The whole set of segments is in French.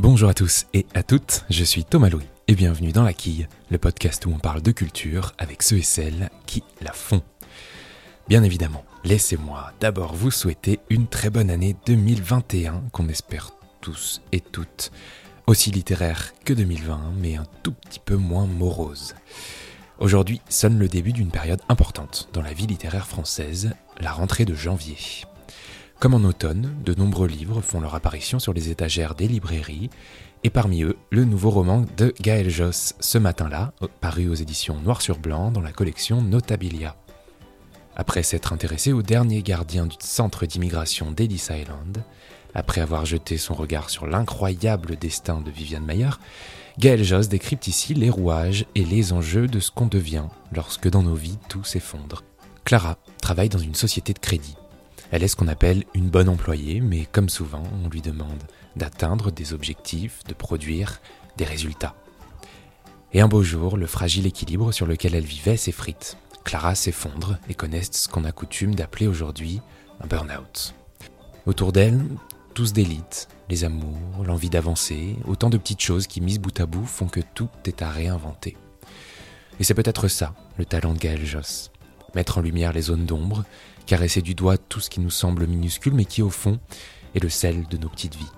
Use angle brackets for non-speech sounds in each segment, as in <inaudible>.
Bonjour à tous et à toutes, je suis Thomas Louis et bienvenue dans La Quille, le podcast où on parle de culture avec ceux et celles qui la font. Bien évidemment, laissez-moi d'abord vous souhaiter une très bonne année 2021 qu'on espère tous et toutes aussi littéraire que 2020 mais un tout petit peu moins morose. Aujourd'hui sonne le début d'une période importante dans la vie littéraire française, la rentrée de janvier. Comme en automne, de nombreux livres font leur apparition sur les étagères des librairies, et parmi eux, le nouveau roman de Gaël Josse, Ce matin-là, paru aux éditions Noir sur Blanc dans la collection Notabilia. Après s'être intéressé au dernier gardien du centre d'immigration d'Ellis Island, après avoir jeté son regard sur l'incroyable destin de Viviane Mayer, Gaël Josse décrypte ici les rouages et les enjeux de ce qu'on devient lorsque dans nos vies tout s'effondre. Clara travaille dans une société de crédit elle est ce qu'on appelle une bonne employée, mais comme souvent, on lui demande d'atteindre des objectifs, de produire des résultats. Et un beau jour, le fragile équilibre sur lequel elle vivait s'effrite. Clara s'effondre et connaît ce qu'on a coutume d'appeler aujourd'hui un burn-out. Autour d'elle, tous d'élite, les amours, l'envie d'avancer, autant de petites choses qui, mises bout à bout, font que tout est à réinventer. Et c'est peut-être ça, le talent de Gaël Joss. Mettre en lumière les zones d'ombre caresser du doigt tout ce qui nous semble minuscule mais qui au fond est le sel de nos petites vies.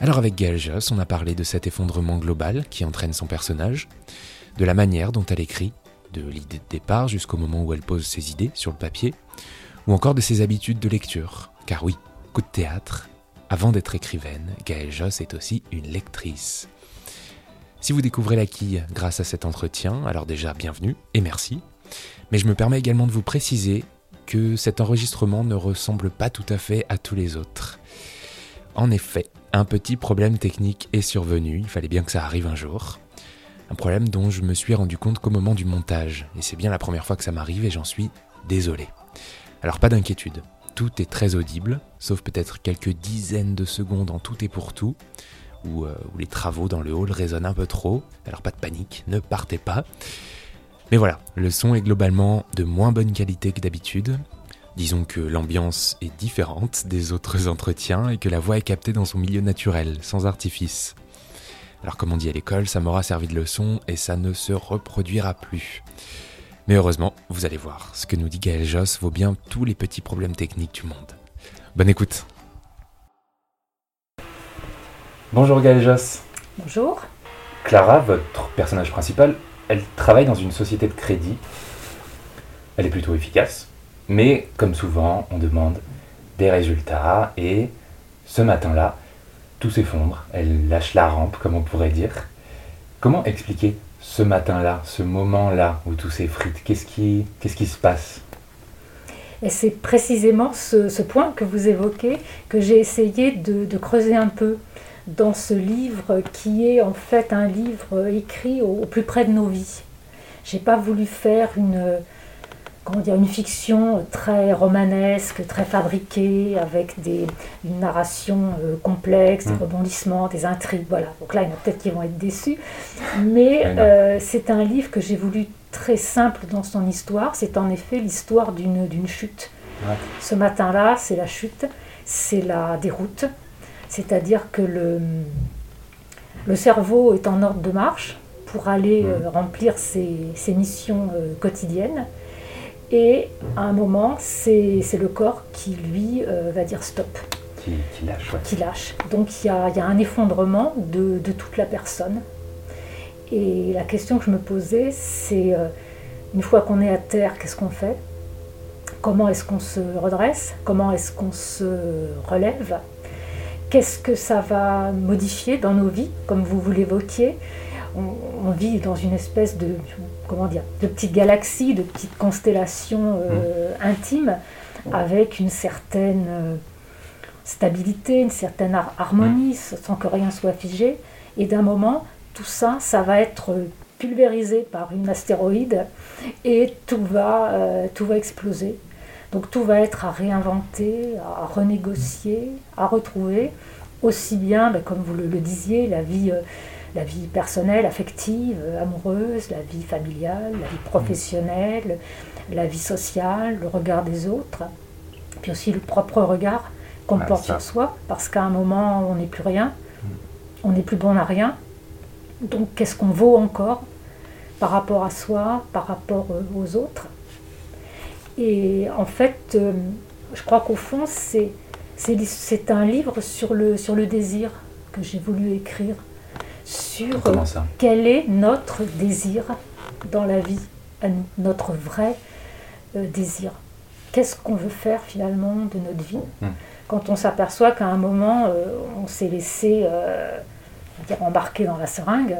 Alors avec Gaël Joss, on a parlé de cet effondrement global qui entraîne son personnage, de la manière dont elle écrit, de l'idée de départ jusqu'au moment où elle pose ses idées sur le papier, ou encore de ses habitudes de lecture. Car oui, coup de théâtre, avant d'être écrivaine, Gaëlle Joss est aussi une lectrice. Si vous découvrez la quille grâce à cet entretien, alors déjà bienvenue et merci. Mais je me permets également de vous préciser que cet enregistrement ne ressemble pas tout à fait à tous les autres. En effet, un petit problème technique est survenu, il fallait bien que ça arrive un jour. Un problème dont je me suis rendu compte qu'au moment du montage, et c'est bien la première fois que ça m'arrive et j'en suis désolé. Alors pas d'inquiétude, tout est très audible, sauf peut-être quelques dizaines de secondes en tout et pour tout, où, euh, les travaux dans le hall résonnent un peu trop, alors pas de panique, ne partez pas. Mais voilà, le son est globalement de moins bonne qualité que d'habitude. Disons que l'ambiance est différente des autres <laughs> entretiens et que la voix est captée dans son milieu naturel, sans artifice. Alors comme on dit à l'école, ça m'aura servi de leçon et ça ne se reproduira plus. Mais heureusement, vous allez voir, ce que nous dit Gaël Joss vaut bien tous les petits problèmes techniques du monde. Bonne écoute Bonjour Gaël Joss Bonjour Clara, votre personnage principal, elle travaille dans une société de crédit. Elle est plutôt efficace, mais comme souvent, on demande des résultats et ce matin-là, tout s'effondre. Elle lâche la rampe, comme on pourrait dire. Comment expliquer ce matin-là, ce moment-là où tout s'effrite? Qu'est-ce qui, se passe? C'est précisément ce, point que vous évoquez que j'ai essayé de, creuser un peu dans ce livre qui est en fait un livre écrit au, plus près de nos vies. J'ai pas voulu faire une, comment dire, une fiction très romanesque, très fabriquée, avec des, une narration euh, complexe, des mm. rebondissements, des intrigues. Voilà. Donc là, il y en a peut-être qui vont être déçus. Mais euh, c'est un livre que j'ai voulu très simple dans son histoire. C'est en effet l'histoire d'une chute. Ce matin-là, c'est la chute, c'est la déroute, c'est-à-dire que le, le cerveau est en ordre de marche pour aller euh, remplir ses, missions euh, quotidiennes. Et à un moment, c'est le corps qui, lui, euh, va dire stop. Qui, lâche. Qui lâche. Donc il y a, y a, un effondrement de, de, toute la personne. Et la question que je me posais, c'est une fois qu'on est à terre, qu'est-ce qu'on fait? Comment est-ce qu'on se redresse? Comment est-ce qu'on se relève? Qu'est-ce que ça va modifier dans nos vies, comme vous vous l'évoquiez? On, vit dans une espèce de, comment dire, de petite galaxie, de petites constellations euh, mmh. intimes, avec une certaine euh, stabilité, une certaine harmonie, mmh. sans que rien soit figé. Et d'un moment, tout ça, ça va être pulvérisé par une astéroïde et tout va, euh, tout va exploser. Donc tout va être à réinventer, à renégocier, à retrouver, aussi bien, ben, comme vous le, disiez, la vie, euh, la vie personnelle, affective, euh, amoureuse, la vie familiale, la vie professionnelle, la vie sociale, le regard des autres, puis aussi le propre regard qu'on ah, porte sur soi, parce qu'à un moment, on n'est plus rien. on n'est plus bon à rien. Donc qu'est-ce qu'on vaut encore par rapport à soi, par rapport euh, aux autres? Et en fait, euh, je crois qu'au fond, c'est, c'est, un livre sur le, sur le désir que j'ai voulu écrire, sur quel est notre désir dans la vie, notre vrai désir? Qu'est-ce qu'on veut faire finalement de notre vie? Hmm quand on s'aperçoit qu'à un moment, euh, on s'est laissé euh, dire, embarquer dans la seringue,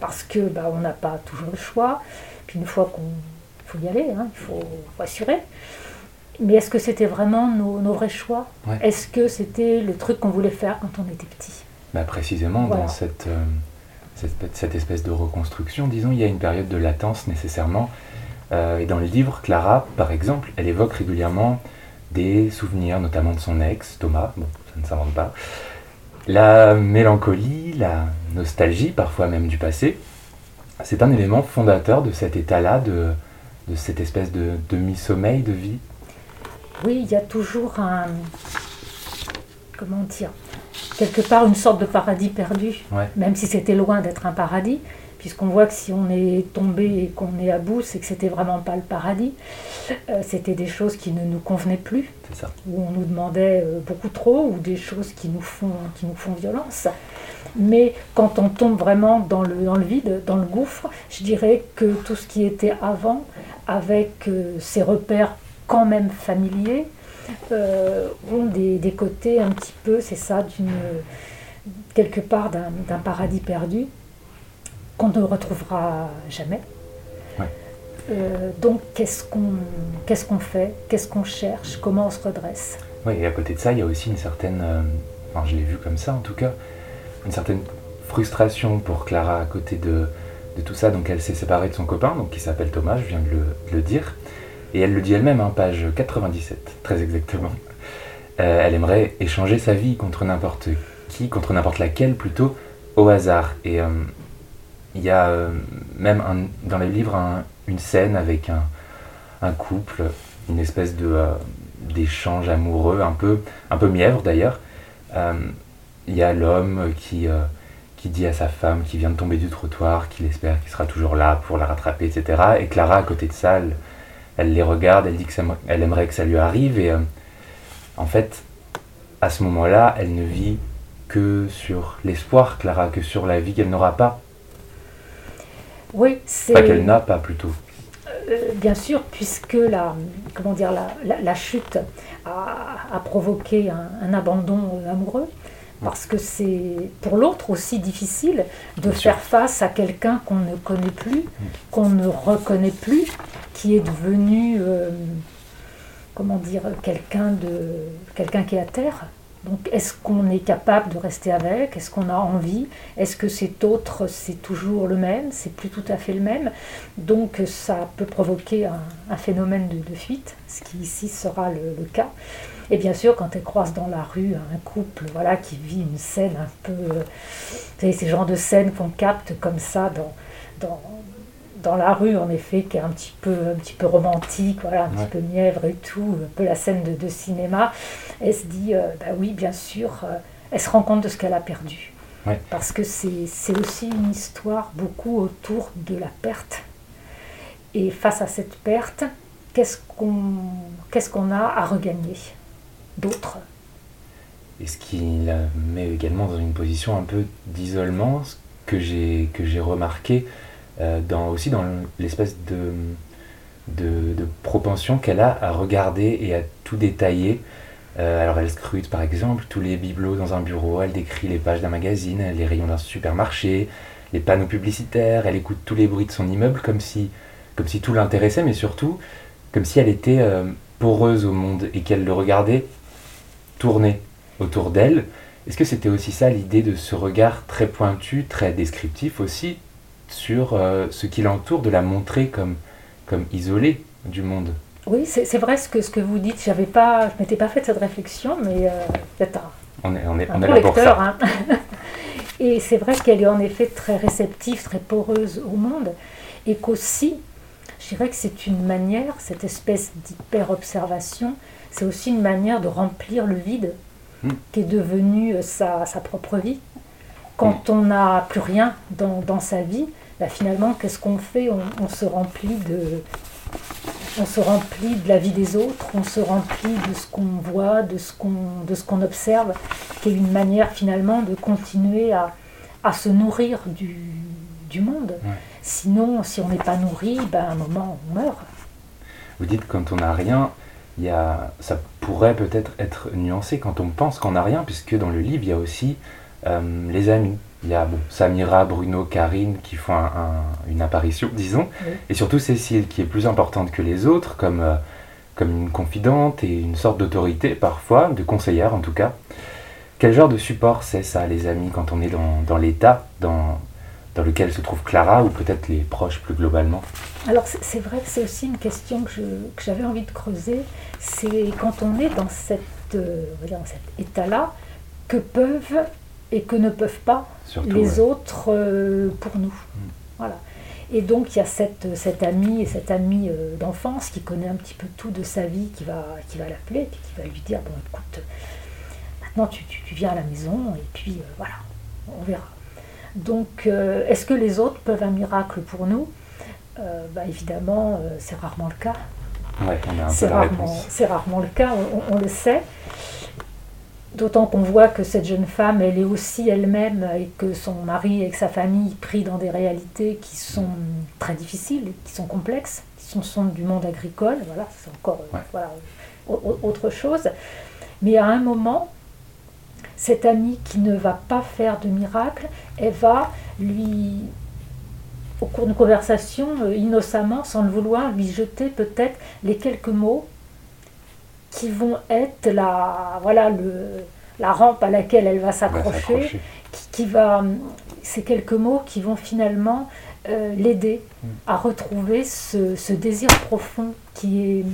parce que bah, on n'a pas toujours le choix, puis une fois qu'on faut y aller, hein, il faut, assurer. Mais est-ce que c'était vraiment nos, vrais choix? Est-ce que c'était le truc qu'on voulait faire quand on était petit? Bah Précisément, dans cette, euh, cette, cette, espèce de reconstruction, disons, il y a une période de latence nécessairement. et dans le livre, Clara, par exemple, elle évoque régulièrement des souvenirs, notamment de son ex, Thomas, bon, ça ne s'invente pas, la mélancolie, la nostalgie, parfois même du passé, c'est un élément fondateur de cet état-là, de, de cette espèce de demi-sommeil de vie. Oui, il y a toujours un. Comment dire Quelque part une sorte de paradis perdu, même si c'était loin d'être un paradis puisqu'on voit que si on est tombé et qu'on est à bout, c'est que c'était vraiment pas le paradis. Euh, c'était des choses qui ne nous convenaient plus, où on nous demandait euh, beaucoup trop, ou des choses qui nous font, qui nous font violence. Mais quand on tombe vraiment dans le, dans le vide, dans le gouffre, je dirais que tout ce qui était avant, avec euh, ces repères quand même familiers, ont des, des, côtés un petit peu, c'est ça, d'une quelque part d'un paradis perdu qu'on ne retrouvera jamais. Euh, donc qu'est-ce qu'on qu'est-ce qu'on fait? Qu'est-ce qu'on cherche? Comment on se redresse? Oui, et à côté de ça, il y a aussi une certaine, euh, enfin je l'ai vu comme ça en tout cas, une certaine frustration pour Clara à côté de, de tout ça. Donc elle s'est séparée de son copain, donc qui s'appelle Thomas, je viens de le, dire. Et elle le dit elle-même, hein, page 97, très exactement. Euh, elle aimerait échanger sa vie contre n'importe qui, contre n'importe laquelle plutôt, au hasard. Et il y a euh, même dans les livres une scène avec un, couple, une espèce de euh, d'échange amoureux, un peu, un peu mièvre d'ailleurs. Euh, il y a l'homme qui, qui dit à sa femme qui vient de tomber du trottoir, qu'il espère qu'il sera toujours là pour la rattraper, etc. Et Clara, à côté de ça, elle, les regarde, elle dit qu'elle aimerait que ça lui arrive. Et en fait, à ce moment-là, elle ne vit que sur l'espoir, Clara, que sur la vie qu'elle n'aura pas. Oui, c'est. Pas qu'elle n'a pas plutôt. Euh, bien sûr, puisque la, comment dire, la, chute a, provoqué un, abandon euh, amoureux, parce que c'est pour l'autre aussi difficile de faire face à quelqu'un qu'on ne connaît plus, mm. qu'on ne reconnaît plus, qui est devenu, euh, comment dire, quelqu'un de quelqu'un qui est à terre. Donc est-ce qu'on est capable de rester avec? Est-ce qu'on a envie? Est-ce que cet autre, c'est toujours le même? C'est plus tout à fait le même? Donc ça peut provoquer un, phénomène de, fuite, ce qui ici sera le, cas. Et bien sûr, quand elle croise dans la rue un couple voilà, qui vit une scène un peu... Euh, vous savez, ces genres de scènes qu'on capte comme ça dans, dans, dans la rue, en effet, qui est un petit peu, un petit peu romantique, voilà, un petit peu mièvre et tout, un peu la scène de, cinéma, elle se dit, euh, bah oui, bien sûr, euh, elle se rend compte de ce qu'elle a perdu. Parce que c'est aussi une histoire beaucoup autour de la perte. Et face à cette perte, qu'est-ce qu'on qu'est-ce qu'on a à regagner? D'autre Et ce qui la met également dans une position un peu d'isolement, que j'ai remarqué, euh, dans, aussi dans l'espèce de, de, propension qu'elle a à regarder et à tout détailler. Euh, alors elle scrute par exemple tous les bibelots dans un bureau, elle décrit les pages d'un magazine, les rayons d'un supermarché, les panneaux publicitaires, elle écoute tous les bruits de son immeuble comme si, comme si tout l'intéressait, mais surtout comme si elle était euh, poreuse au monde et qu'elle le regardait tourner autour d'elle. Est-ce que c'était aussi ça l'idée de ce regard très pointu, très descriptif aussi, sur euh, ce qui l'entoure, de la montrer comme, comme isolée du monde? Oui, c'est vrai ce que, ce que vous dites. J'avais pas, je m'étais pas fait cette réflexion, mais euh, peut-être on est, on est, on est là pour ça. Hein. <laughs> Et c'est vrai qu'elle est en effet très réceptive, très poreuse au monde, et qu'aussi, je dirais que c'est une manière, cette espèce d'hyper-observation, c'est aussi une manière de remplir le vide hmm. qui est devenu euh, sa, sa propre vie quand on n'a plus rien dans, dans sa vie, bah, finalement, qu'est-ce qu'on fait? On, se remplit de, on se remplit de la vie des autres, on se remplit de ce qu'on voit, de ce qu'on, de ce qu'on observe, qui est une manière finalement de continuer à, à se nourrir du, du monde. Sinon, si on n'est pas nourri, ben, à un moment, on meurt. Vous dites quand on n'a rien, y a, ça pourrait peut-être être nuancé quand on pense qu'on n'a rien, puisque dans le livre, il y a aussi euh, les amis. Il y a bon, Samira, Bruno, Karine qui font une apparition, <laughs> disons, et surtout Cécile qui est plus importante que les autres, comme, euh, comme une confidente et une sorte d'autorité parfois, de conseillère en tout cas. Quel genre de support c'est ça, les amis, quand on est dans, dans l'état dans, dans lequel se trouve Clara ou peut-être les proches plus globalement Alors c'est vrai que c'est aussi une question que j'avais envie de creuser, c'est quand on est dans, cette, euh, dans cet état-là, que peuvent et que ne peuvent pas les autres euh, pour nous. Mm. Voilà. Et donc il y a cette, cette amie et cette amie euh, d'enfance qui connaît un petit peu tout de sa vie, qui va, qui va l'appeler, qui va lui dire, bon écoute, maintenant tu, tu, viens à la maison, et puis voilà, on verra. Donc, euh, est-ce que les autres peuvent un miracle pour nous euh, bah, Évidemment, euh, c'est rarement le cas. c'est rarement, le cas, on, le sait. D'autant qu'on voit que cette jeune femme, elle est aussi elle-même, et que son mari et sa famille pris dans des réalités qui sont très difficiles, qui sont complexes, qui sont, du monde agricole. Voilà, c'est encore autre chose. Mais à un moment, cette amie qui ne va pas faire de miracle, elle va lui, au cours d'une conversation, euh, innocemment, sans le vouloir, lui jeter peut-être les quelques mots qui vont être la, voilà, le, la rampe à laquelle elle va s'accrocher, qui, va, ces quelques mots qui vont finalement euh, l'aider mm. à retrouver ce, ce, désir profond qui est,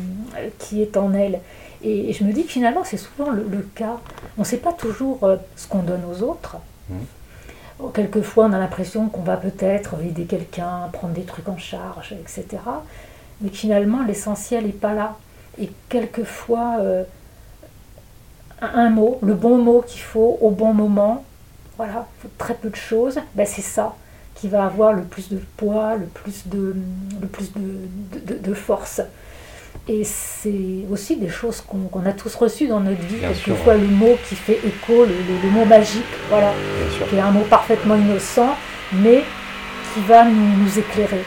qui est en elle. Et, je me dis que finalement, c'est souvent le, cas. On ne sait pas toujours euh, ce qu'on donne aux autres. Mmh. Oh, quelquefois, on a l'impression qu'on va peut-être aider quelqu'un, prendre des trucs en charge, etc. Mais finalement, l'essentiel n'est pas là. Et quelquefois, euh, un mot, le bon mot qu'il faut au bon moment, voilà, très peu de choses, ben c'est ça qui va avoir le plus de poids, le plus de, le plus de, de force. Et c'est aussi des choses qu'on a tous reçues dans notre vie. Quelquefois, le mot qui fait écho, le, mot magique, voilà, qui est un mot parfaitement innocent, mais qui va nous, éclairer.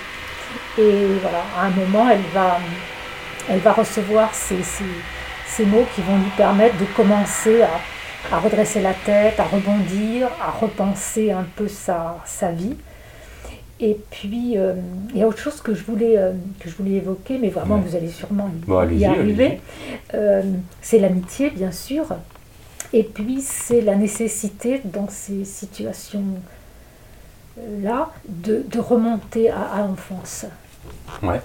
Et voilà, à un moment, elle va, elle va recevoir ces, ces, mots qui vont lui permettre de commencer à, à, redresser la tête, à rebondir, à repenser un peu sa, sa vie. Et puis, euh, il y a autre chose que je voulais, euh, que je voulais évoquer, mais vraiment, vous allez sûrement y, arriver. Euh, c'est l'amitié, bien sûr. Et puis, c'est la nécessité, dans ces situations-là, de, de, remonter à, à l'enfance. Ouais.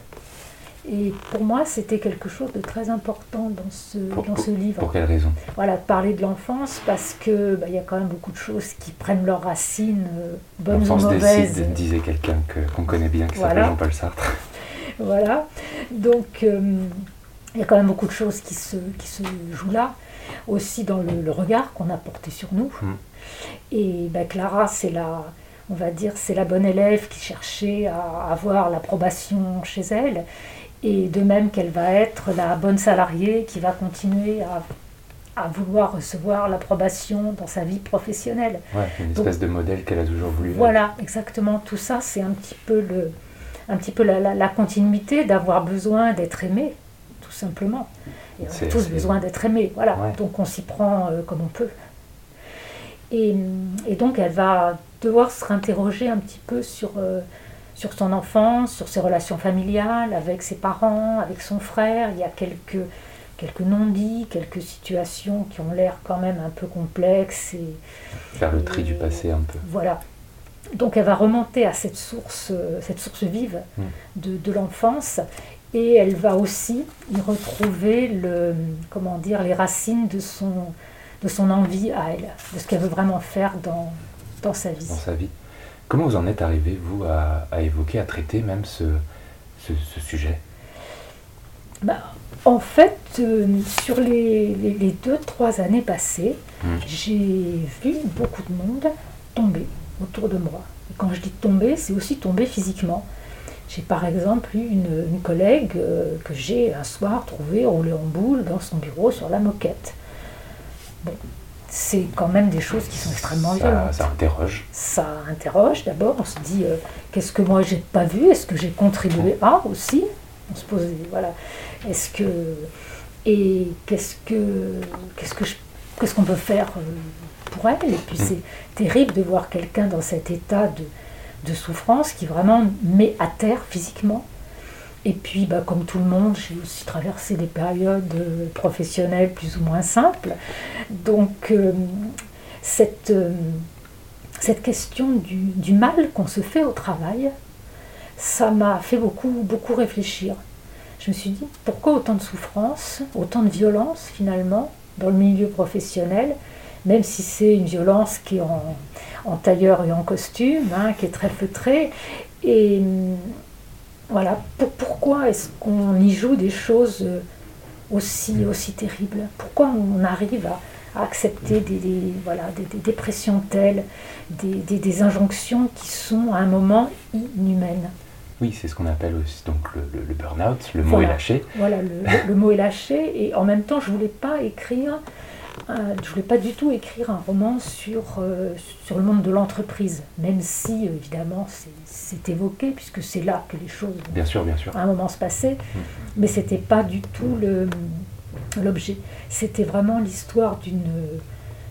Et pour moi, c'était quelque chose de très important dans ce, dans ce livre. Pour quelle raison? Voilà, de parler de l'enfance, parce qu'il bah, y a quand même beaucoup de choses qui prennent leurs racines, euh, bonnes ou mauvaises. décide, disait quelqu'un qu'on connaît bien, qui s'appelle Jean-Paul Sartre. <laughs> voilà, donc euh, il y a quand même beaucoup de choses qui se, qui se jouent là, aussi dans le, regard qu'on a porté sur nous. Hmm. Et bah, Clara, c'est la on va dire, c'est la bonne élève qui cherchait à avoir l'approbation chez elle et de même qu'elle va être la bonne salariée qui va continuer à, à vouloir recevoir l'approbation dans sa vie professionnelle. Ouais, une espèce de modèle qu'elle a toujours voulu. Voilà, exactement. Tout ça, c'est un petit peu, le, un petit peu la, la, continuité d'avoir besoin d'être aimé, tout simplement. Et on a tous besoin d'être aimé, voilà. Donc on s'y prend euh, comme on peut. Et, et, donc elle va devoir se réinterroger un petit peu sur... Euh, sur son enfance, sur ses relations familiales, avec ses parents, avec son frère. Il y a quelques, quelques non-dits, quelques situations qui ont l'air quand même un peu complexes. Et, Faire le tri du passé un peu. Voilà. Donc elle va remonter à cette source, cette source vive hmm. de, de l'enfance et elle va aussi y retrouver le, comment dire, les racines de son, de son envie à elle, de ce qu'elle veut vraiment faire dans, dans sa vie. Dans sa vie. Comment vous en êtes arrivé, vous, à, évoquer, à traiter même ce, ce, sujet? Bah, En fait, euh, sur les, les, deux, trois années passées, hmm. j'ai vu beaucoup de monde tomber autour de moi. Et quand je dis tomber, c'est aussi tomber physiquement. J'ai par exemple eu une, collègue euh, que j'ai un soir trouvée roulée en boule dans son bureau sur la moquette. Bon, c'est quand même des choses qui sont extrêmement violentes. Ça interroge. Ça interroge d'abord, on se dit euh, qu'est-ce que moi j'ai pas vu, est-ce que j'ai contribué? À aussi On se pose voilà, est-ce que et qu'est-ce que qu'est-ce que qu'est-ce qu'on peut faire euh, pour elle? Et puis mm. c'est terrible de voir quelqu'un dans cet état de de souffrance qui vraiment met à terre physiquement. Et puis, bah, comme tout le monde, j'ai aussi traversé des périodes euh, professionnelles plus ou moins simples. Donc, euh, cette, euh, cette question du, du mal qu'on se fait au travail, ça m'a fait beaucoup, beaucoup réfléchir. Je me suis dit, pourquoi autant de souffrance, autant de violence finalement dans le milieu professionnel, même si c'est une violence qui est en, en tailleur et en costume, hein, qui est très feutré. Et voilà, pourquoi est-ce qu'on y joue des choses euh, aussi, aussi terribles? Pourquoi on arrive à, accepter des, voilà, des, dépressions telles, des, des, injonctions qui sont à un moment inhumaines? Oui, c'est ce qu'on appelle aussi donc le, le, burn-out, le mot est lâché. Voilà, le, le, mot est lâché, et en même temps, je ne voulais pas écrire euh, je ne voulais pas du tout écrire un roman sur, euh, sur le monde de l'entreprise, même si évidemment c'est évoqué, puisque c'est là que les choses bien sûr, bien sûr. à un moment se passaient, mm. mais ce n'était pas du tout l'objet. C'était vraiment l'histoire d'une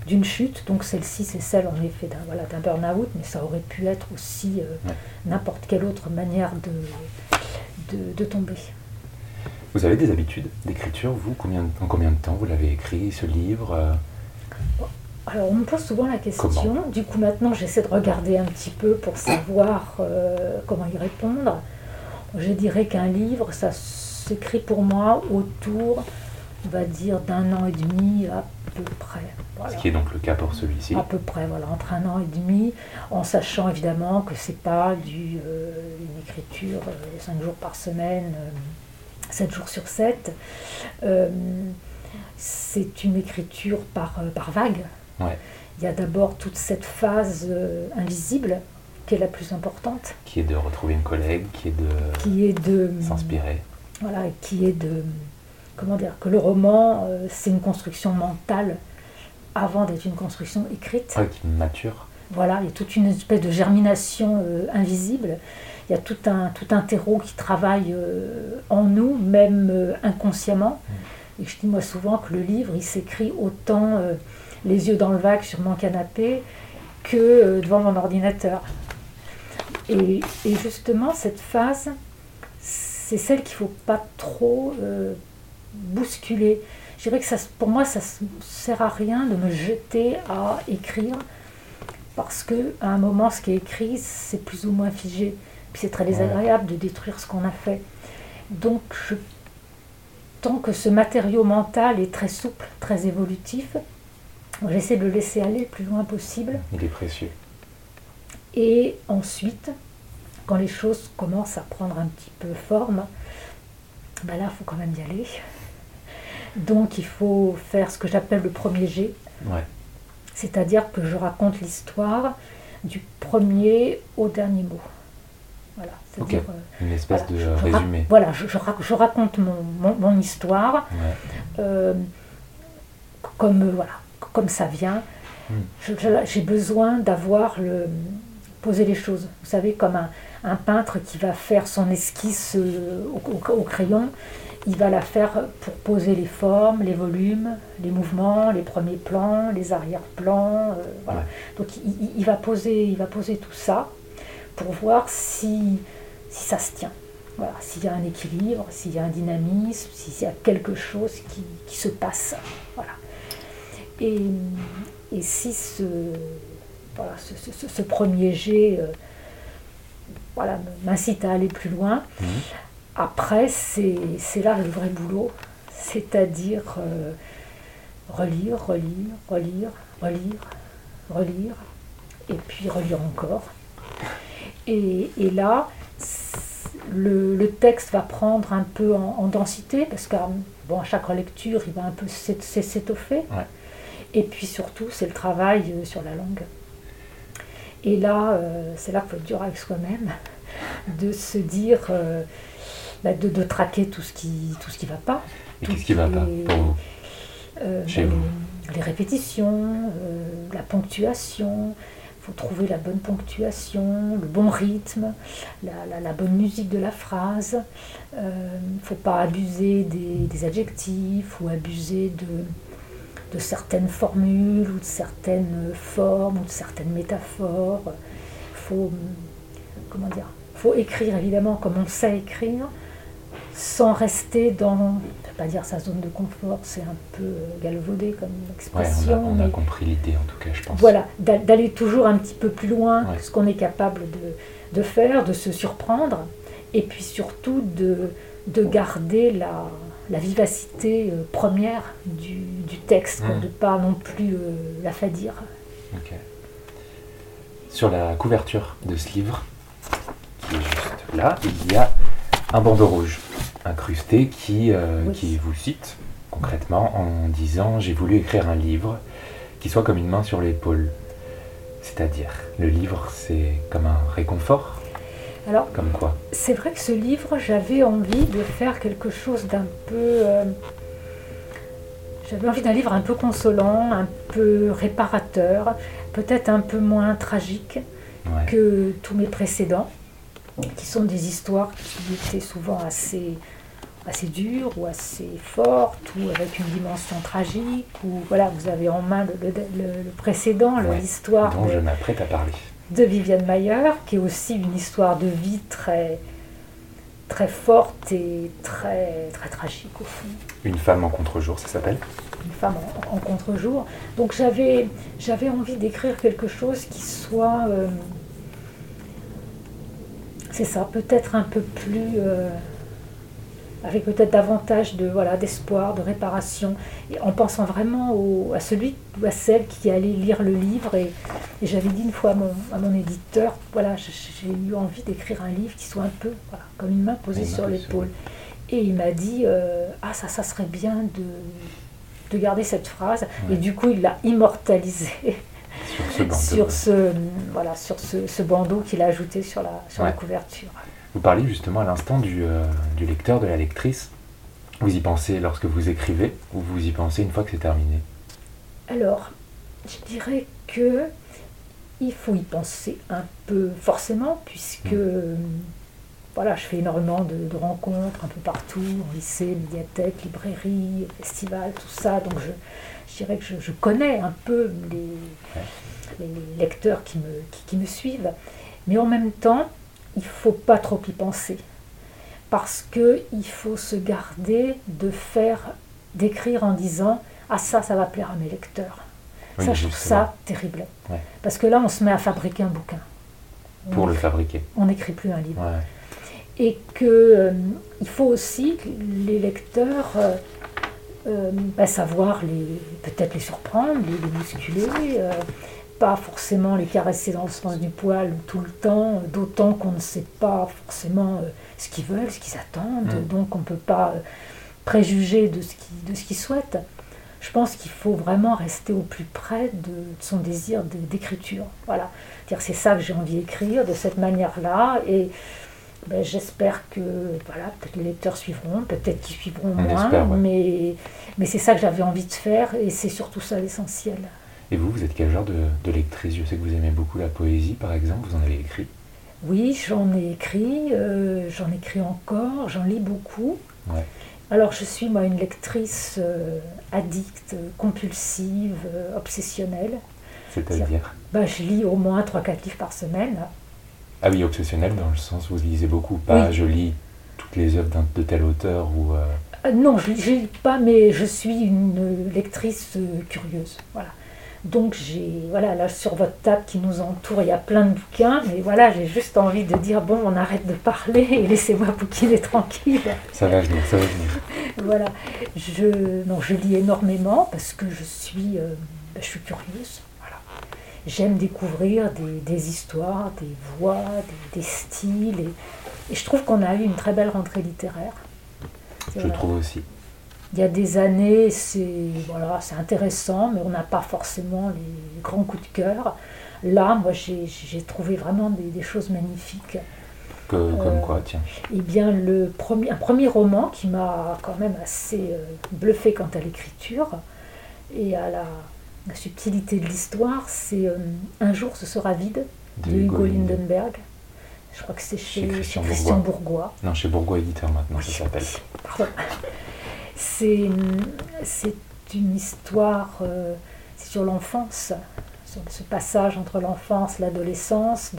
d'une chute, donc celle-ci c'est celle en effet d'un voilà, burn-out, mais ça aurait pu être aussi euh, n'importe quelle autre manière de, de, de tomber. Vous avez des habitudes d'écriture, vous combien, En combien de temps vous l'avez écrit, ce livre euh? Alors, on me pose souvent la question. du coup, maintenant, j'essaie de regarder un petit peu pour savoir euh, comment y répondre. Je dirais qu'un livre, ça s'écrit pour moi autour, on va dire, d'un an et demi à peu près. Ce qui est donc le cas pour celui-ci. À peu près, voilà, entre un an et demi, en sachant évidemment que c'est pas du, euh, une écriture cinq jours par semaine 7 jours sur 7. Euh, c'est une écriture par, euh, par vague. Il y a d'abord toute cette phase euh, invisible qui est la plus importante. Qui est de retrouver une collègue, qui est de, qui est de s'inspirer. Voilà, qui est de... Comment dire Que le roman, c'est une construction mentale avant d'être une construction écrite. Ouais, qui mature. Voilà, il y a toute une espèce de germination invisible il y a tout un, tout un terreau qui travaille euh, en nous, même euh, inconsciemment. Mm. Et je dis moi souvent que le livre, il s'écrit autant euh, les yeux dans le vague sur mon canapé que devant mon ordinateur. Et, et, justement, cette phase, c'est celle qu'il ne faut pas trop bousculer. Je dirais que ça, pour moi, ça ne sert à rien de me jeter à écrire parce qu'à un moment, ce qui est écrit, c'est plus ou moins figé c'est très désagréable de détruire ce qu'on a fait. Donc, tant que ce matériau mental est très souple, très évolutif, j'essaie de le laisser aller le plus loin possible. Il est précieux. Et ensuite, quand les choses commencent à prendre un petit peu forme, ben là, il faut quand même y aller. Donc, il faut faire ce que j'appelle le premier jet. C'est-à-dire que je raconte l'histoire du premier au dernier mot. Voilà, euh, Une espèce de résumé. voilà, je, raconte mon, mon, histoire euh, comme, euh, voilà, comme ça vient. Hmm. J'ai besoin d'avoir le poser les choses. Vous savez, comme un, un peintre qui va faire son esquisse au, crayon, il va la faire pour poser les formes, les volumes, les mouvements, les premiers plans, les arrière-plans. voilà. Donc il, il, va poser, il va poser tout ça pour voir si, si ça se tient. Voilà, s'il y a un équilibre, s'il y a un dynamisme, s'il y a quelque chose qui, qui se passe. Voilà. Et, et si ce, voilà, ce, ce, premier jet euh, voilà, m'incite à aller plus loin, mmh. après, c'est là le vrai boulot, c'est-à-dire euh, relire, relire, relire, relire, relire, et puis relire encore. Et, là, le, texte va prendre un peu en, densité, parce qu'à bon, chaque relecture, il va un peu s'étoffer. Et puis surtout, c'est le travail euh, sur la langue. Et là, c'est là qu'il faut être dur avec soi-même, <laughs> de se dire, bah, de, traquer tout ce qui ne tout ce qui va pas. Et qu'est-ce qui va pas pour vous les, répétitions, la ponctuation, faut trouver la bonne ponctuation, le bon rythme, la, bonne musique de la phrase. Il euh, ne faut pas abuser des, adjectifs ou abuser de, certaines formules ou de certaines formes ou de certaines métaphores. Il faut, comment dire, faut écrire évidemment comme on sait écrire, sans rester dans pas dire sa zone de confort, c'est un peu galvaudé comme expression. on, a, compris l'idée en tout cas, je pense. Voilà, d'aller toujours un petit peu plus loin que ce qu'on est capable de, faire, de se surprendre, et puis surtout de, de garder la, la vivacité euh, première du, texte, de ne pas non plus euh, la fadir. Ok. Sur la couverture de ce livre, qui est juste là, il y a un bandeau rouge incrusté qui, euh, qui vous cite concrètement en disant J'ai voulu écrire un livre qui soit comme une main sur l'épaule. C'est-à-dire, le livre, c'est comme un réconfort? Alors, Comme quoi? C'est vrai que ce livre, j'avais envie de faire quelque chose d'un peu. Euh, j'avais envie d'un livre un peu consolant, un peu réparateur, peut-être un peu moins tragique que tous mes précédents, qui sont des histoires qui étaient souvent assez assez dure ou assez forte ou avec une dimension tragique ou voilà vous avez en main le, précédent l'histoire dont je m'apprête à parler. de Viviane Mayer qui est aussi une histoire de vie très très forte et très très tragique au fond. Une femme en contre-jour ça s'appelle une femme en, contre-jour. Donc j'avais j'avais envie d'écrire quelque chose qui soit euh, c'est ça peut-être un peu plus euh, avec peut-être davantage de voilà d'espoir, de réparation, et en pensant vraiment à celui ou à celle qui allait lire le livre. Et, j'avais dit une fois à mon, éditeur, voilà, j'ai eu envie d'écrire un livre qui soit un peu comme une main posée sur l'épaule. Et il m'a dit, euh, ah ça, ça serait bien de, de garder cette phrase. Et du coup, il l'a immortalisé. <laughs> Sur ce, voilà, sur ce, bandeau qu'il a ajouté sur la, sur la couverture. Vous parliez justement à l'instant du, euh, du, lecteur, de la lectrice. Vous y pensez lorsque vous écrivez ou vous y pensez une fois que c'est terminé? Alors, je dirais que il faut y penser un peu forcément, puisque hmm. voilà, je fais énormément de, rencontres un peu partout, en lycée, médiathèque, librairie, festival, tout ça. Donc je, je dirais que je, connais un peu les, les lecteurs qui me, qui me suivent. Mais en même temps, il ne faut pas trop y penser. Parce qu'il faut se garder de faire, d'écrire en disant Ah, ça, ça va plaire à mes lecteurs. ça, je trouve ça terrible. Parce que là, on se met à fabriquer un bouquin. Pour le fabriquer. On n'écrit plus un livre. Et qu'il euh, il faut aussi que les lecteurs. Euh, euh, bah, savoir les peut-être les surprendre, les, les musculer, pas forcément les caresser dans le sens du poil tout le temps, d'autant qu'on ne sait pas forcément euh, ce qu'ils veulent, ce qu'ils attendent, mm. donc on ne peut pas euh, préjuger de ce qu'ils souhaitent. Je pense qu'il faut vraiment rester au plus près de, son désir d'écriture. Voilà, c'est ça que j'ai envie d'écrire de cette manière-là, et ben, j'espère que voilà, peut-être les lecteurs suivront, peut-être qu'ils suivront moins, mais, mais c'est ça que j'avais envie de faire, et c'est surtout ça l'essentiel. Et vous, vous êtes quel genre de, lectrice? Je sais que vous aimez beaucoup la poésie, par exemple. Vous en avez écrit? Oui, j'en ai écrit. Euh, j'en écris encore. J'en lis beaucoup. Alors, je suis, moi, une lectrice euh, addicte, compulsive, euh, obsessionnelle. C'est-à-dire? Bah, Je lis au moins 3-4 livres par semaine. Ah oui, obsessionnelle dans le sens où vous lisez beaucoup. Pas je lis toutes les œuvres de tel auteur ou... non, je ne lis pas, mais je suis une lectrice curieuse. Voilà. Donc j'ai voilà là sur votre table qui nous entoure, il y a plein de bouquins, mais voilà, j'ai juste envie de dire bon, on arrête de parler <laughs> et laissez-moi bouquiner tranquille. Ça va venir, ça va venir. voilà, je non, je lis énormément parce que je suis euh, je suis curieuse. Voilà. J'aime découvrir des, histoires, des voix, des, styles et, et, je trouve qu'on a eu une très belle rentrée littéraire. Je trouve aussi il y a des années, c'est voilà, intéressant, mais on n'a pas forcément les grands coups de cœur. là, moi, j'ai trouvé vraiment des, choses magnifiques. comme euh, quoi, tiens Eh bien, le premier, un premier roman qui m'a quand même assez bluffé quant à l'écriture et à la, subtilité de l'histoire, c'est Un jour ce sera vide de, Hugo Lindenberg. Je crois que c'est chez, Christian, Bourgois. Non, chez Bourgois Éditeur maintenant, ça s'appelle. C'est une histoire, euh, sur l'enfance, sur ce passage entre l'enfance, l'adolescence.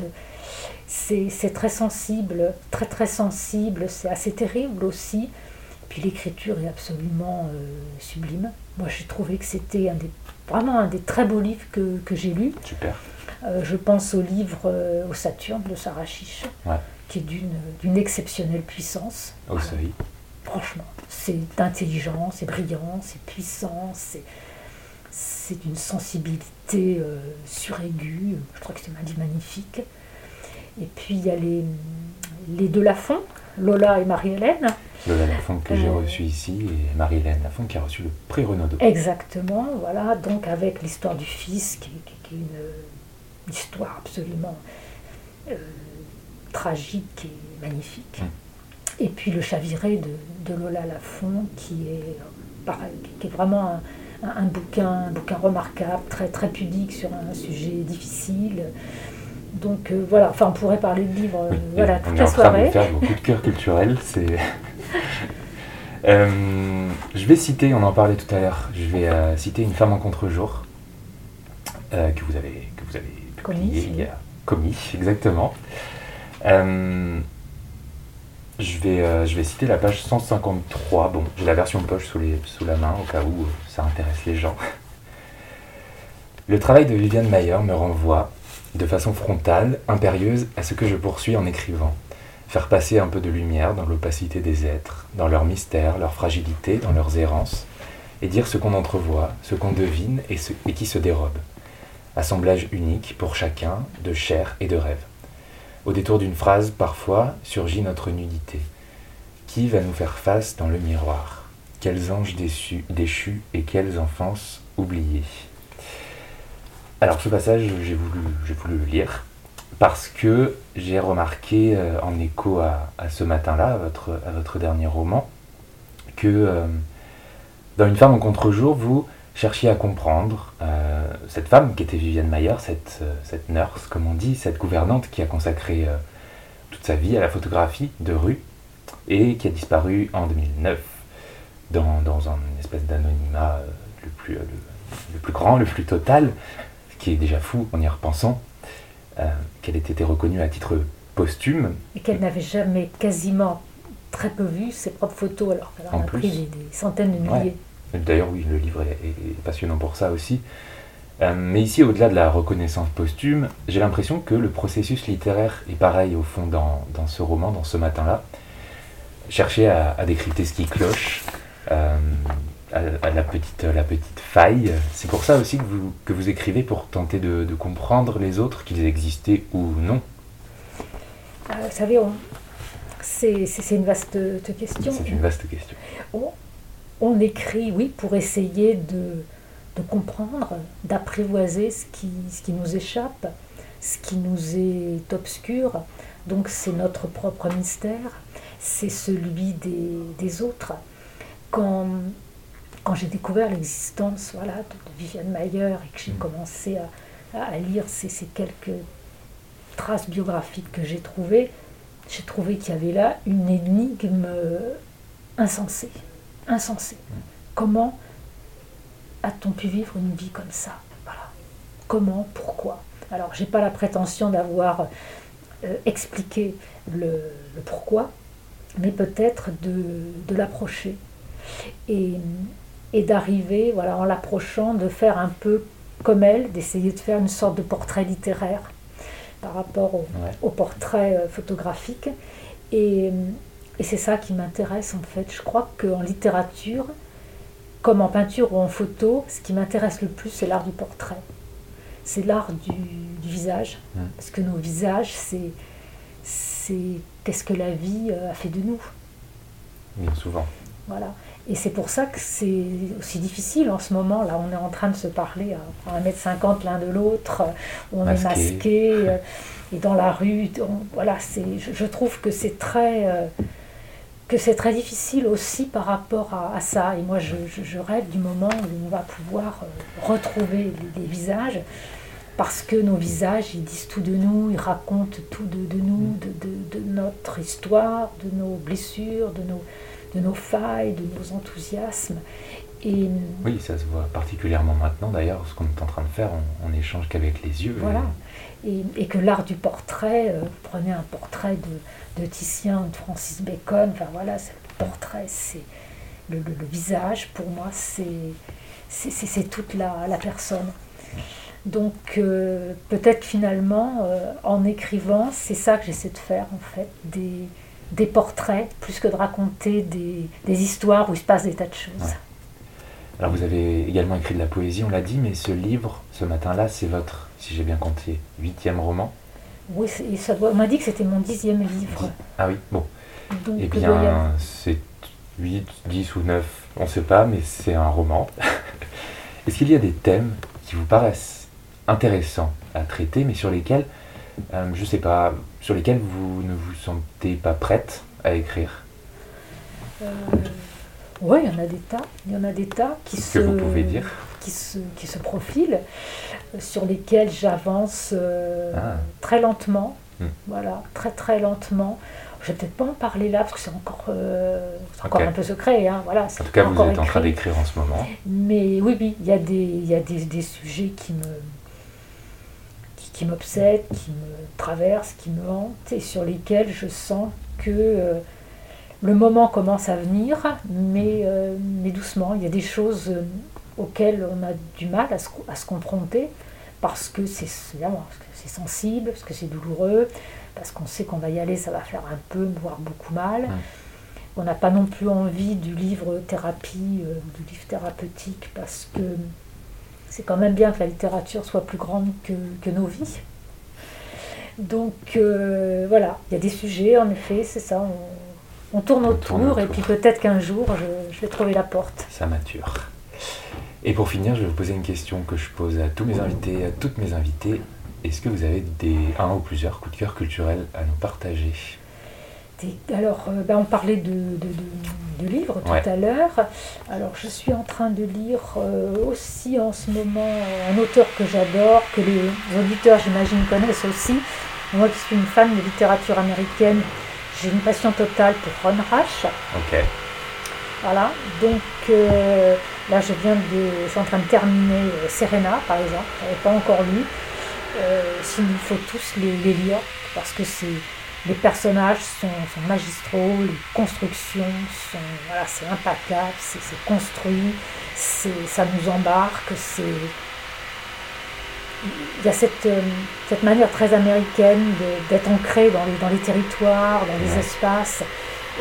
C'est très sensible, très très sensible, c'est assez terrible aussi. Puis l'écriture est absolument euh, sublime. Moi j'ai trouvé que c'était un des, vraiment un des très beaux livres que, que j'ai lus. Super. Euh, je pense au livre Au Saturne de Sarah Chiche, qui est d'une exceptionnelle puissance. Au seuil. Franchement, c'est intelligent, c'est brillant, c'est puissant, c'est d'une sensibilité euh, suraiguë. Je crois que c'est un magnifique. Et puis il y a les, les deux Lafont, Lola et Marie-Hélène. Lola Lafont que j'ai reçu ici et Marie-Hélène Lafont qui a reçu le prix Renaudot. Exactement, voilà, donc avec l'histoire du fils qui, qui est une histoire absolument euh, tragique et magnifique. Mm. Et puis le chaviré de, Lola Lafont, qui est, qui est vraiment un, bouquin, bouquin remarquable, très, très pudique sur un sujet difficile. Donc euh, voilà, enfin on pourrait parler de livres voilà, toute la soirée. On faire beaucoup de cœur culturel, c'est... <laughs> Euh, je vais citer, on en parlait tout à l'heure, je vais citer Une femme en contre-jour, que, vous avez, que vous avez Commis. exactement. Euh, je, vais, citer la page 153. Bon, j'ai la version poche sous la main au cas où euh, ça intéresse les gens. Le travail de Viviane Mayer me renvoie, de façon frontale, impérieuse, à ce que je poursuis en écrivant. Faire passer un peu de lumière dans l'opacité des êtres, dans leur mystère, leur fragilité, dans leurs errances, et dire ce qu'on entrevoit, ce qu'on devine et, ce, et qui se dérobe assemblage unique pour chacun de chair et de rêve. Au détour d'une phrase, parfois, surgit notre nudité. Qui va nous faire face dans le miroir? Quels anges déçus, déchus et quelles enfances oubliées Alors ce passage, j'ai voulu, le lire parce que j'ai remarqué euh, en écho à, ce matin-là, à votre, à votre dernier roman, que euh, dans Une femme en contre-jour, vous cherchiez à comprendre euh, cette femme qui était Viviane Mayer, cette, euh, cette nurse, comme on dit, cette gouvernante qui a consacré euh, toute sa vie à la photographie de rue et qui a disparu en 2009 dans, dans un espèce d'anonymat le, plus, le, plus grand, le plus total, ce qui est déjà fou en y repensant, qu'elle ait été reconnue à titre posthume. Et qu'elle n'avait jamais quasiment très peu vu ses propres photos alors qu'elle en, a pris des, centaines de milliers. D'ailleurs, oui, le livre est, passionnant pour ça aussi. Euh, mais ici, au-delà de la reconnaissance posthume, j'ai l'impression que le processus littéraire est pareil au fond dans, ce roman, dans ce matin-là. Chercher à, décrypter ce qui cloche, euh, à, la, petite, la petite faille. C'est pour ça aussi que vous, que vous écrivez pour tenter de, comprendre les autres, qu'ils existaient ou non. Euh, vous savez, c'est une vaste question. C'est une vaste question on écrit, oui, pour essayer de, comprendre, d'apprivoiser ce qui, ce qui nous échappe, ce qui nous est obscur. Donc c'est notre propre mystère, c'est celui des, autres. Quand, quand j'ai découvert l'existence voilà, de, Viviane Mayer et que j'ai mm. commencé à, à lire ces, ces, quelques traces biographiques que j'ai trouvées, j'ai trouvé qu'il y avait là une énigme insensée insensé. Comment a-t-on pu vivre une vie comme ça? Voilà. Comment? Pourquoi? Alors, j'ai pas la prétention d'avoir euh, expliqué le, pourquoi, mais peut-être de, l'approcher et, et d'arriver, voilà, en l'approchant, de faire un peu comme elle, d'essayer de faire une sorte de portrait littéraire par rapport au, portrait euh, photographique. Et, et c'est ça qui m'intéresse en fait. Je crois qu'en littérature, comme en peinture ou en photo, ce qui m'intéresse le plus, c'est l'art du portrait. C'est l'art du, visage. Parce que nos visages, c'est, c'est qu'est-ce que la vie euh, a fait de nous. Bien souvent. Voilà. Et c'est pour ça que c'est aussi difficile en ce moment. Là, on est en train de se parler à 1m50 l'un de l'autre, on est masqué, euh, et dans la rue. voilà, je, je, trouve que c'est très, euh, que c'est très difficile aussi par rapport à, ça. Et moi, je, je, rêve du moment où on va pouvoir euh, retrouver les, visages parce que nos visages, ils disent tout de nous, ils racontent tout de, de nous, de, de, de, notre histoire, de nos blessures, de nos, de nos failles, de nos enthousiasmes. Et, oui, ça se voit particulièrement maintenant d'ailleurs, ce qu'on est en train de faire, on, n'échange qu'avec les yeux. Voilà. Et, et, que l'art du portrait, euh, prenez un portrait de, de Titien ou de Francis Bacon, enfin voilà, c'est le portrait, c'est le, visage, pour moi, c'est, c'est, toute la, la, personne. Donc euh, peut-être finalement, euh, en écrivant, c'est ça que j'essaie de faire en fait, des, des portraits plus que de raconter des, des, histoires où il se passe des tas de choses. Alors vous avez également écrit de la poésie, on l'a dit, mais ce livre, ce matin-là, c'est votre, si j'ai bien compté, huitième roman Oui, ça on m'a dit que c'était mon dixième livre. Ah oui, bon. Donc, eh bien, c'est 8, 10 ou 9, on ne sait pas, mais c'est un roman. <laughs> Est-ce qu'il y a des thèmes qui vous paraissent intéressants à traiter, mais sur lesquels, euh, je ne sais pas, sur lesquels vous ne vous sentez pas prête à écrire? Euh, Oui, il y en a des tas. Il y en a des tas qui que se, vous pouvez dire qui se, qui se profilent, euh, sur lesquels j'avance euh, ah. très lentement. Hmm. Voilà, très très lentement. Je vais peut-être pas en parler là parce que c'est encore, encore un peu secret. Hein, voilà, en tout cas, vous êtes en train d'écrire en ce moment. Mais oui, oui, il y a des, y a des, des sujets qui me, qui m'obsèdent, qui me traversent, qui me hantent et sur lesquels je sens que euh, le moment commence à venir, mais, euh, mais doucement. Il y a des choses euh, auxquelles on a du mal à se, à se confronter parce que c'est sensible, parce que c'est douloureux, parce qu'on sait qu'on va y aller, ça va faire un peu, voire beaucoup mal. On n'a pas non plus envie du livre thérapie, du livre thérapeutique, parce que c'est quand même bien que la littérature soit plus grande que, nos vies. Donc euh, voilà, il y a des sujets, en effet, c'est ça, on, tourne, autour, et puis peut-être qu'un jour, je, vais trouver la porte. Ça mature. Et pour finir, je vais vous poser une question que je pose à tous mes invités, à toutes mes invitées. Est-ce que vous avez des, un ou plusieurs coups de cœur culturels à nous partager? Alors, euh, ben, on parlait de, de, livres tout à l'heure. Alors, je suis en train de lire euh, aussi en ce moment un auteur que j'adore, que les auditeurs, j'imagine, connaissent aussi. Moi qui suis une fan de littérature américaine, j'ai une passion totale pour Ron Rash. Ok. Voilà, donc euh, là je viens de. Je suis en train de terminer Serena par exemple, je n'avais pas encore lu. Sinon, il faut tous les lire parce que c'est les personnages sont, magistraux, les constructions sont, voilà, c'est impeccable, c'est construit, ça nous embarque, c'est il y a cette, euh, cette manière très américaine d'être ancré dans les, dans les territoires, dans les espaces,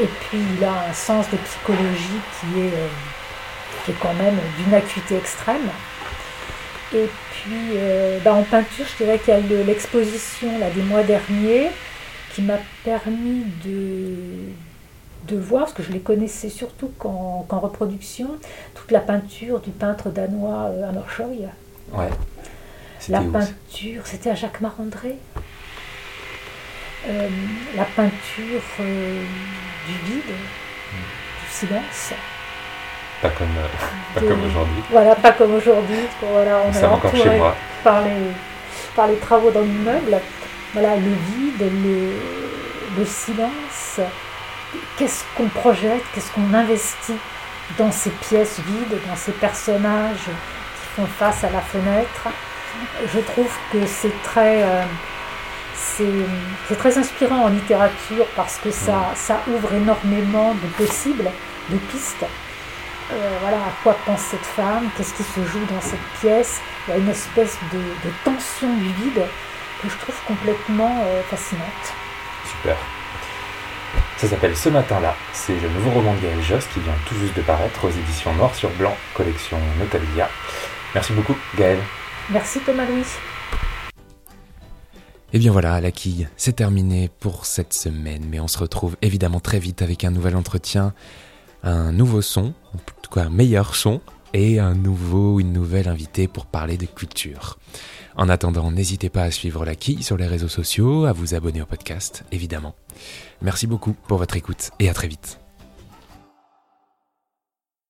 et puis il a un sens de psychologie qui est, euh, qui est quand même d'une acuité extrême. Et puis euh, bah, en peinture, je dirais qu'il y a l'exposition des mois derniers, qui m'a permis de, de voir, parce que je les connaissais surtout qu'en reproduction, toute la peinture du peintre danois euh, Ouais. La peinture, c'était à Jacques Marandré. Euh, la peinture euh, du vide, du silence. Pas comme, euh, <laughs> comme aujourd'hui. Voilà, pas comme aujourd'hui. Voilà, on est moi. Par les, par les travaux dans l'immeuble voilà, le vide, le, silence. Qu'est-ce qu'on projette, qu'est-ce qu'on investit dans ces pièces vides, dans ces personnages qui font face à la fenêtre? Je trouve que c'est très, euh, c'est très inspirant en littérature parce que ça, ça ouvre énormément de possibles, de pistes. Euh, voilà, à quoi pense cette femme, qu'est-ce qui se joue dans cette pièce? Il y a une espèce de, de tension du vide que je trouve complètement euh, fascinante. Super. Ça s'appelle Ce matin-là. C'est le nouveau roman de Gaël Jost qui vient tout juste de paraître aux éditions Noir sur Blanc, collection Notabilia. Merci beaucoup, Gaël. Merci, Thomas-Louis. Et eh bien voilà, la quille, c'est terminé pour cette semaine, mais on se retrouve évidemment très vite avec un nouvel entretien un nouveau son, en tout cas un meilleur son, et un nouveau, une nouvelle invitée pour parler de culture. En attendant, n'hésitez pas à suivre la quille sur les réseaux sociaux, à vous abonner au podcast, évidemment. Merci beaucoup pour votre écoute et à très vite.